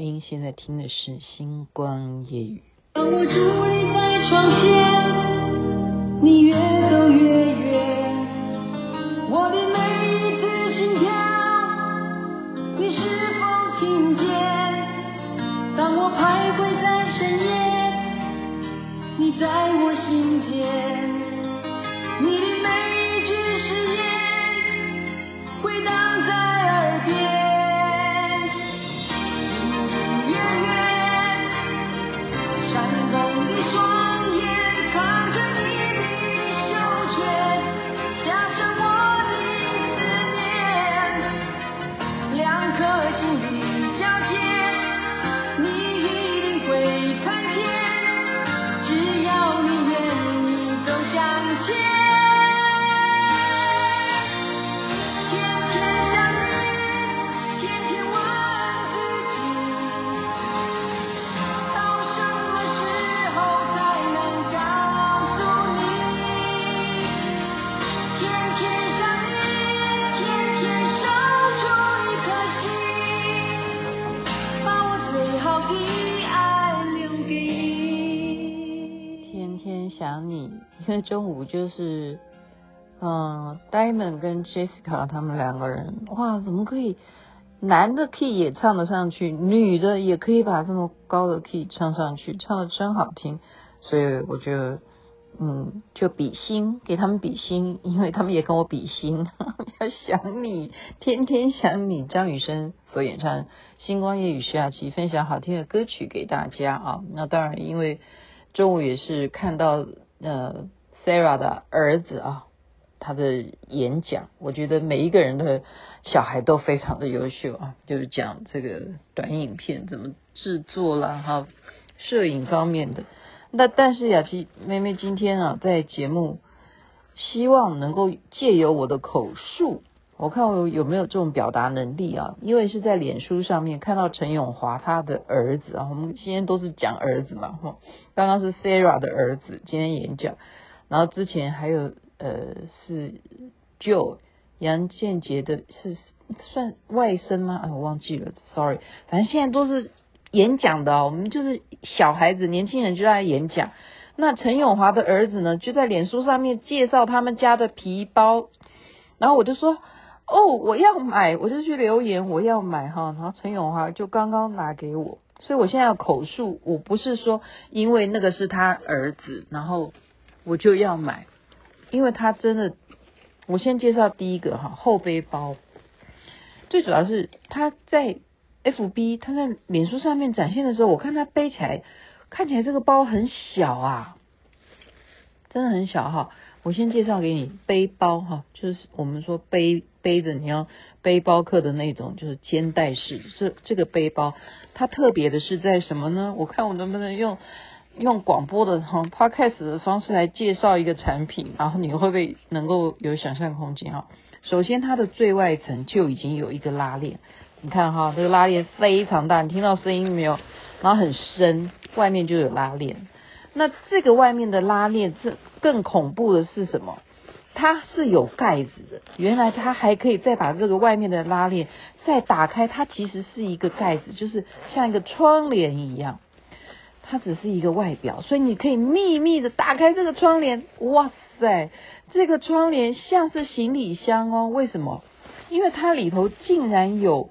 您现在听的是《星光夜语》。当我伫立在窗前，你越走越远，我的每一次心跳，你是否听见？当我徘徊在深夜，你在我心间，因为中午就是，嗯，Diamond 跟 Jessica 他们两个人，哇，怎么可以男的 key 也唱得上去，女的也可以把这么高的 key 唱上去，唱得真好听。所以我觉得，嗯，就比心，给他们比心，因为他们也跟我比心。要想你，天天想你，张雨生所演唱《星光夜雨》徐雅琪分享好听的歌曲给大家啊。那当然，因为中午也是看到呃。Sarah 的儿子啊，他的演讲，我觉得每一个人的小孩都非常的优秀啊，就是讲这个短影片怎么制作啦，哈，摄影方面的。那但是雅琪妹妹今天啊，在节目希望能够借由我的口述，我看我有没有这种表达能力啊？因为是在脸书上面看到陈永华他的儿子啊，我们今天都是讲儿子嘛，哈，刚刚是 Sarah 的儿子今天演讲。然后之前还有呃是就杨建杰的是算外甥吗？啊，我忘记了，sorry。反正现在都是演讲的，我们就是小孩子、年轻人就在演讲。那陈永华的儿子呢，就在脸书上面介绍他们家的皮包，然后我就说哦，我要买，我就去留言我要买哈。然后陈永华就刚刚拿给我，所以我现在要口述，我不是说因为那个是他儿子，然后。我就要买，因为他真的。我先介绍第一个哈，后背包。最主要是他在 FB，他在脸书上面展现的时候，我看他背起来，看起来这个包很小啊，真的很小哈。我先介绍给你背包哈，就是我们说背背着你要背包客的那种，就是肩带式。这这个背包，它特别的是在什么呢？我看我能不能用。用广播的哈 Podcast 的方式来介绍一个产品，然后你会不会能够有想象空间哈？首先，它的最外层就已经有一个拉链，你看哈，这个拉链非常大，你听到声音没有？然后很深，外面就有拉链。那这个外面的拉链，这更恐怖的是什么？它是有盖子的。原来它还可以再把这个外面的拉链再打开，它其实是一个盖子，就是像一个窗帘一样。它只是一个外表，所以你可以秘密的打开这个窗帘。哇塞，这个窗帘像是行李箱哦。为什么？因为它里头竟然有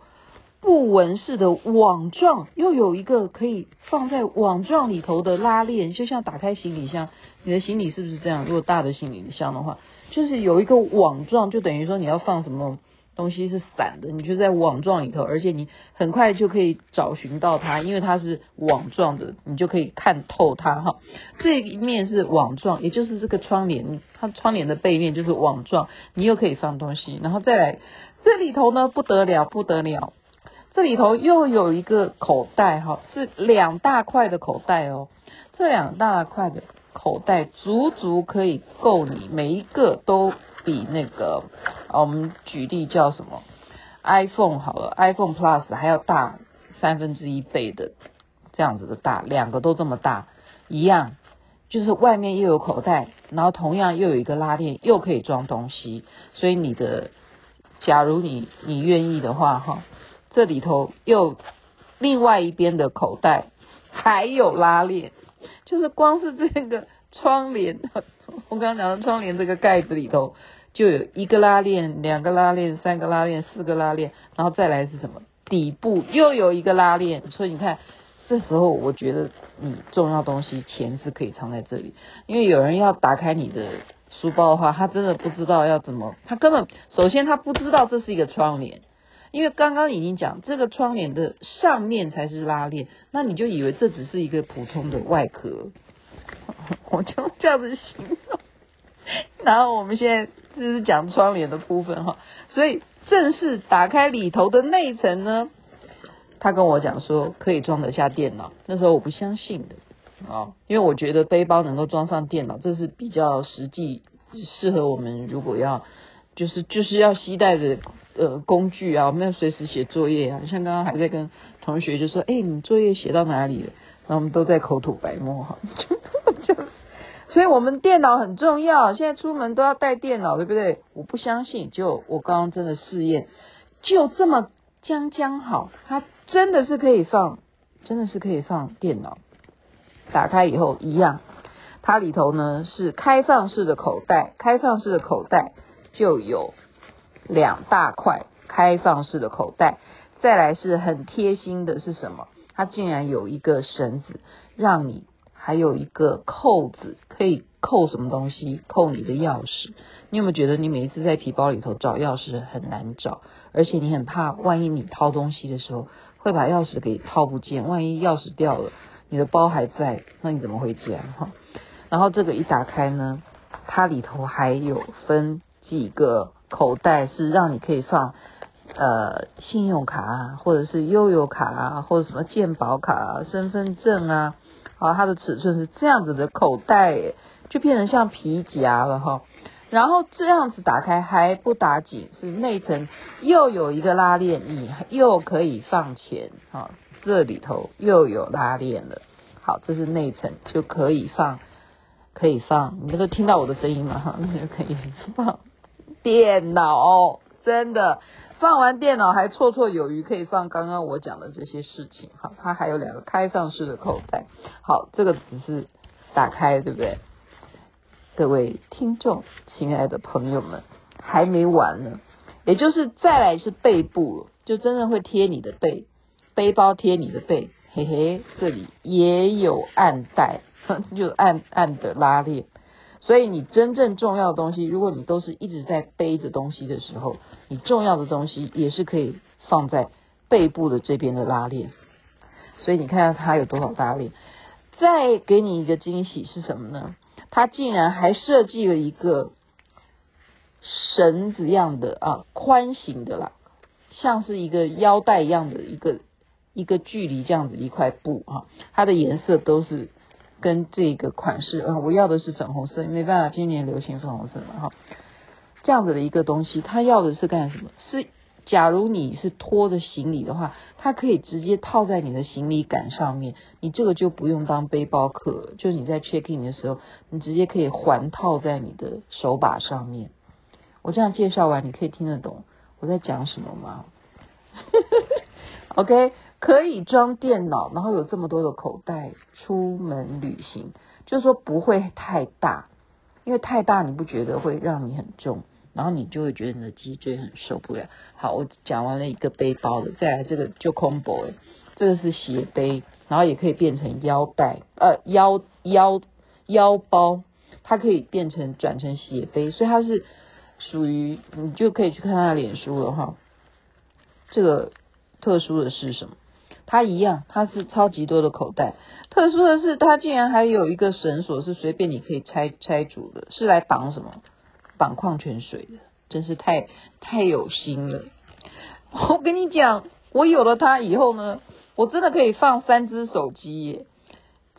布纹式的网状，又有一个可以放在网状里头的拉链，就像打开行李箱。你的行李是不是这样？如果大的行李箱的话，就是有一个网状，就等于说你要放什么？东西是散的，你就在网状里头，而且你很快就可以找寻到它，因为它是网状的，你就可以看透它哈。这一面是网状，也就是这个窗帘，它窗帘的背面就是网状，你又可以放东西，然后再来这里头呢，不得了不得了，这里头又有一个口袋哈，是两大块的口袋哦，这两大块的口袋足足可以够你每一个都。比那个，我们举例叫什么？iPhone 好了，iPhone Plus 还要大三分之一倍的这样子的大，两个都这么大，一样，就是外面又有口袋，然后同样又有一个拉链，又可以装东西。所以你的，假如你你愿意的话，哈，这里头又另外一边的口袋还有拉链，就是光是这个窗帘，我刚刚讲的窗帘这个盖子里头就有一个拉链、两个拉链、三个拉链、四个拉链，然后再来是什么？底部又有一个拉链，所以你看，这时候我觉得你重要东西钱是可以藏在这里，因为有人要打开你的书包的话，他真的不知道要怎么，他根本首先他不知道这是一个窗帘。因为刚刚已经讲，这个窗帘的上面才是拉链，那你就以为这只是一个普通的外壳，我就这样子形容。然后我们现在就是讲窗帘的部分哈，所以正式打开里头的内层呢，他跟我讲说可以装得下电脑，那时候我不相信的。啊，因为我觉得背包能够装上电脑，这是比较实际，适合我们如果要就是就是要携带的。呃，工具啊，我们要随时写作业啊。像刚刚还在跟同学就说，哎，你作业写到哪里了？然后我们都在口吐白沫哈。就，所以我们电脑很重要，现在出门都要带电脑，对不对？我不相信，就我刚刚真的试验，就这么将将好，它真的是可以放，真的是可以放电脑。打开以后一样，它里头呢是开放式的口袋，开放式的口袋就有。两大块开放式的口袋，再来是很贴心的是什么？它竟然有一个绳子，让你还有一个扣子，可以扣什么东西？扣你的钥匙。你有没有觉得你每一次在皮包里头找钥匙很难找？而且你很怕，万一你掏东西的时候会把钥匙给掏不见，万一钥匙掉了，你的包还在，那你怎么回家？哈。然后这个一打开呢，它里头还有分几个。口袋是让你可以放呃信用卡啊，或者是悠游卡啊，或者什么健保卡啊、身份证啊，好，它的尺寸是这样子的口袋，就变成像皮夹了哈。然后这样子打开还不打紧，是内层又有一个拉链，你又可以放钱哈，这里头又有拉链了。好，这是内层就可以放，可以放，你们都听到我的声音吗？哈，那就可以放。电脑真的放完电脑还绰绰有余，可以放刚刚我讲的这些事情。好，它还有两个开放式的口袋。好，这个只是打开，对不对？各位听众，亲爱的朋友们，还没完呢。也就是再来是背部了，就真的会贴你的背，背包贴你的背。嘿嘿，这里也有暗袋，就暗暗的拉链。所以你真正重要的东西，如果你都是一直在背着东西的时候，你重要的东西也是可以放在背部的这边的拉链。所以你看看它有多少拉链。再给你一个惊喜是什么呢？它竟然还设计了一个绳子样的啊，宽型的啦，像是一个腰带一样的一个一个距离这样子一块布啊，它的颜色都是。跟这个款式，啊，我要的是粉红色，没办法，今年流行粉红色嘛，哈，这样子的一个东西，他要的是干什么？是假如你是拖着行李的话，它可以直接套在你的行李杆上面，你这个就不用当背包客，就是你在 check in 的时候，你直接可以环套在你的手把上面。我这样介绍完，你可以听得懂我在讲什么吗 ？OK。可以装电脑，然后有这么多的口袋，出门旅行，就是说不会太大，因为太大你不觉得会让你很重，然后你就会觉得你的脊椎很受不了。好，我讲完了一个背包的，再来这个就 combo，这个是斜背，然后也可以变成腰带，呃腰腰腰包，它可以变成转成斜背，所以它是属于你就可以去看他的脸书了哈。这个特殊的是什么？它一样，它是超级多的口袋。特殊的是，它竟然还有一个绳索，是随便你可以拆拆组的，是来绑什么？绑矿泉水的，真是太太有心了。我跟你讲，我有了它以后呢，我真的可以放三只手机耶，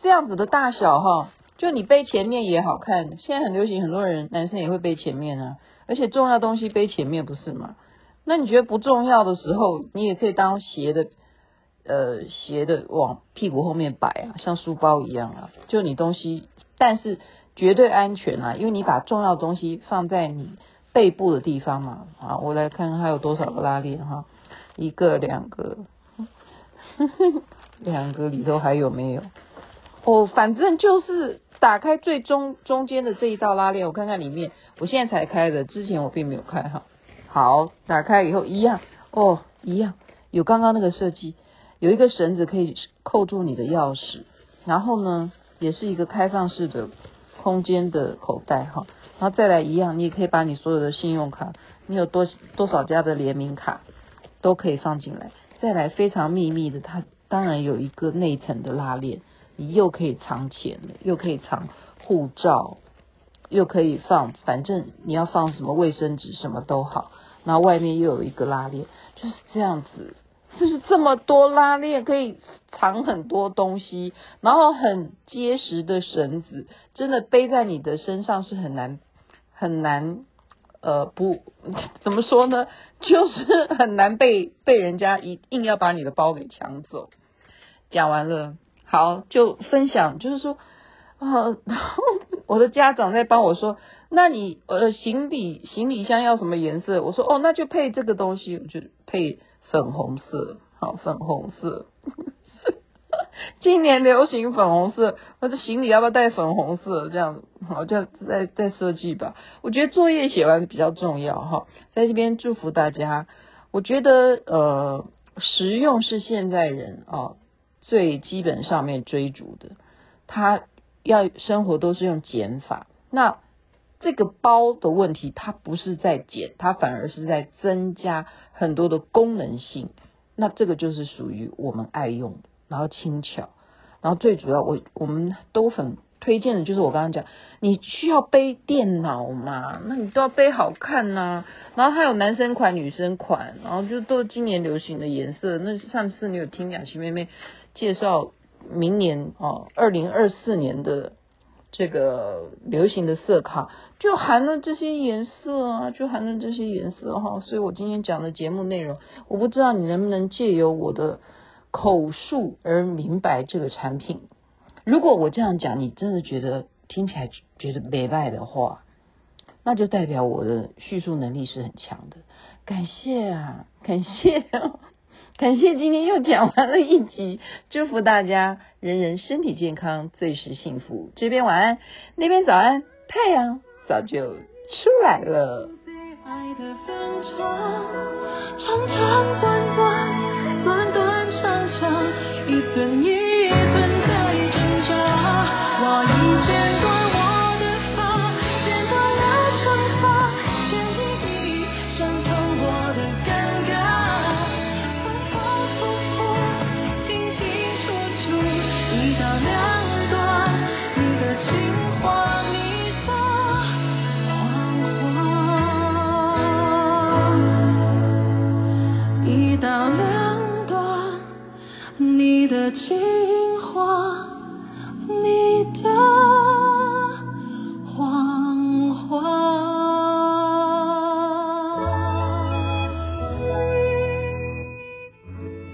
这样子的大小哈，就你背前面也好看。现在很流行，很多人男生也会背前面啊，而且重要东西背前面不是吗？那你觉得不重要的时候，你也可以当斜的。呃，斜的往屁股后面摆啊，像书包一样啊，就你东西，但是绝对安全啊，因为你把重要的东西放在你背部的地方嘛。啊，我来看看还有多少个拉链哈，一个、两个、两个里头还有没有？哦，反正就是打开最中中间的这一道拉链，我看看里面。我现在才开的，之前我并没有开哈。好，打开以后一样哦，一样有刚刚那个设计，有一个绳子可以扣住你的钥匙，然后呢，也是一个开放式的空间的口袋哈。然后再来一样，你也可以把你所有的信用卡，你有多多少家的联名卡都可以放进来。再来非常秘密的，它当然有一个内层的拉链，你又可以藏钱了，又可以藏护照，又可以放，反正你要放什么卫生纸什么都好。然后外面又有一个拉链，就是这样子，就是这么多拉链可以藏很多东西，然后很结实的绳子，真的背在你的身上是很难很难。呃，不，怎么说呢？就是很难被被人家一硬要把你的包给抢走。讲完了，好，就分享，就是说，呃，然后我的家长在帮我说，那你呃行李行李箱要什么颜色？我说哦，那就配这个东西，我就配粉红色，好，粉红色。今年流行粉红色，或者行李要不要带粉红色？这样，好，这样再再设计吧。我觉得作业写完比较重要哈，在这边祝福大家。我觉得呃，实用是现在人啊最基本上面追逐的。他要生活都是用减法，那这个包的问题，它不是在减，它反而是在增加很多的功能性。那这个就是属于我们爱用的。然后轻巧，然后最主要，我我们都很推荐的，就是我刚刚讲，你需要背电脑嘛，那你都要背好看呐、然后还有男生款、女生款，然后就都今年流行的颜色。那上次你有听雅琪妹妹介绍明年哦，二零二四年的这个流行的色卡，就含了这些颜色啊，就含了这些颜色哈、所以我今天讲的节目内容，我不知道你能不能借由我的。口述而明白这个产品。如果我这样讲，你真的觉得听起来觉得没败的话，那就代表我的叙述能力是很强的。感谢啊，感谢，感谢今天又讲完了一集，祝福大家人人身体健康，最是幸福。这边晚安，那边早安，太阳早就出来了。一寸一情话，你的谎话。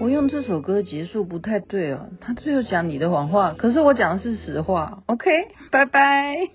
我用这首歌结束不太对哦，他最后讲你的谎话，可是我讲的是实话。OK，拜拜。